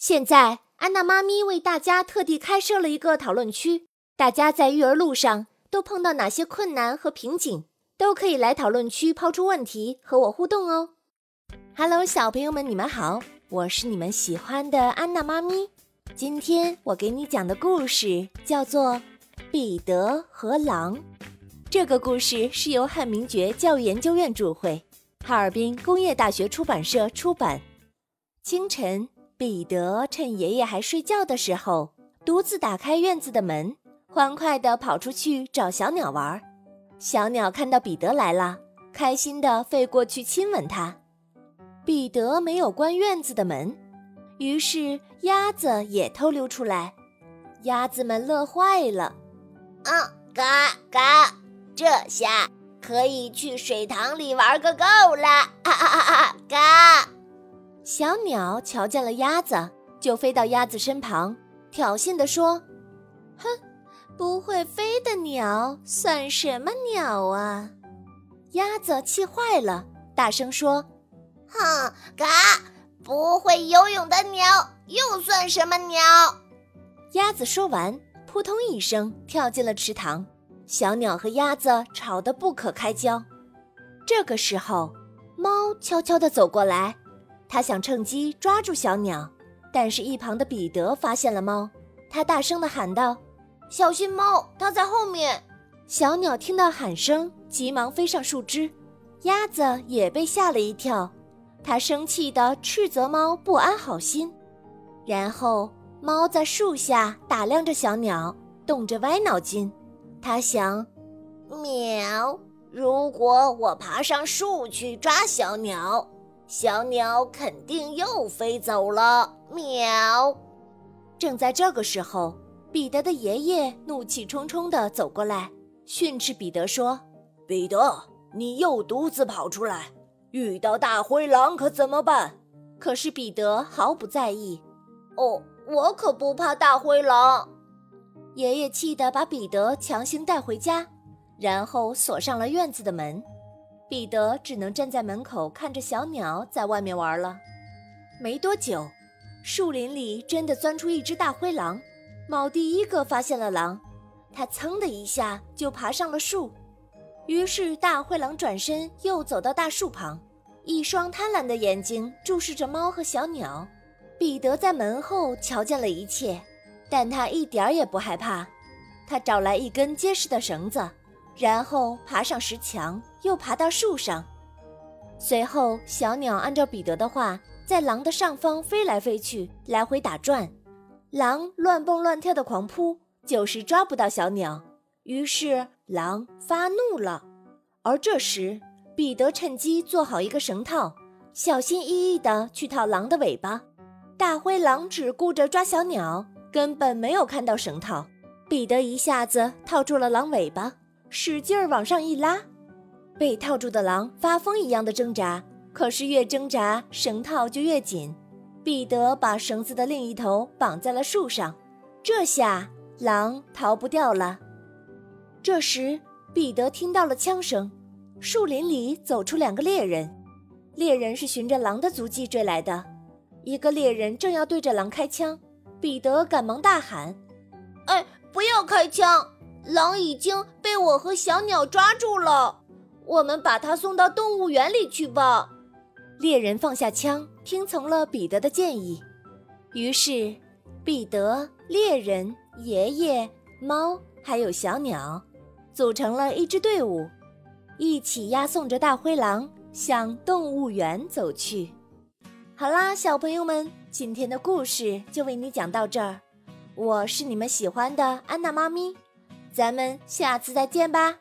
现在，安娜妈咪为大家特地开设了一个讨论区，大家在育儿路上都碰到哪些困难和瓶颈，都可以来讨论区抛出问题和我互动哦。Hello，小朋友们，你们好，我是你们喜欢的安娜妈咪。今天我给你讲的故事叫做《彼得和狼》。这个故事是由汉明觉教育研究院主会，哈尔滨工业大学出版社出版。清晨。彼得趁爷爷还睡觉的时候，独自打开院子的门，欢快地跑出去找小鸟玩。小鸟看到彼得来了，开心地飞过去亲吻他。彼得没有关院子的门，于是鸭子也偷溜出来。鸭子们乐坏了，嗯，嘎嘎，这下可以去水塘里玩个够了！啊啊啊啊，嘎。小鸟瞧见了鸭子，就飞到鸭子身旁，挑衅地说：“哼，不会飞的鸟算什么鸟啊？”鸭子气坏了，大声说：“哼，嘎，不会游泳的鸟又算什么鸟？”鸭子说完，扑通一声跳进了池塘。小鸟和鸭子吵得不可开交。这个时候，猫悄悄地走过来。他想趁机抓住小鸟，但是，一旁的彼得发现了猫，他大声地喊道：“小心猫，它在后面！”小鸟听到喊声，急忙飞上树枝。鸭子也被吓了一跳，它生气地斥责猫不安好心。然后，猫在树下打量着小鸟，动着歪脑筋。它想：“喵，如果我爬上树去抓小鸟。”小鸟肯定又飞走了。喵！正在这个时候，彼得的爷爷怒气冲冲地走过来，训斥彼得说：“彼得，你又独自跑出来，遇到大灰狼可怎么办？”可是彼得毫不在意。“哦，我可不怕大灰狼。”爷爷气得把彼得强行带回家，然后锁上了院子的门。彼得只能站在门口看着小鸟在外面玩了。没多久，树林里真的钻出一只大灰狼。猫第一个发现了狼，它噌的一下就爬上了树。于是大灰狼转身又走到大树旁，一双贪婪的眼睛注视着猫和小鸟。彼得在门后瞧见了一切，但他一点也不害怕。他找来一根结实的绳子。然后爬上石墙，又爬到树上。随后，小鸟按照彼得的话，在狼的上方飞来飞去，来回打转。狼乱蹦乱跳的狂扑，就是抓不到小鸟。于是，狼发怒了。而这时，彼得趁机做好一个绳套，小心翼翼地去套狼的尾巴。大灰狼只顾着抓小鸟，根本没有看到绳套。彼得一下子套住了狼尾巴。使劲儿往上一拉，被套住的狼发疯一样的挣扎，可是越挣扎绳套就越紧。彼得把绳子的另一头绑在了树上，这下狼逃不掉了。这时，彼得听到了枪声，树林里走出两个猎人，猎人是循着狼的足迹追来的。一个猎人正要对着狼开枪，彼得赶忙大喊：“哎，不要开枪！”狼已经被我和小鸟抓住了，我们把它送到动物园里去吧。猎人放下枪，听从了彼得的建议。于是，彼得、猎人、爷爷、猫还有小鸟，组成了一支队伍，一起押送着大灰狼向动物园走去。好啦，小朋友们，今天的故事就为你讲到这儿。我是你们喜欢的安娜妈咪。咱们下次再见吧。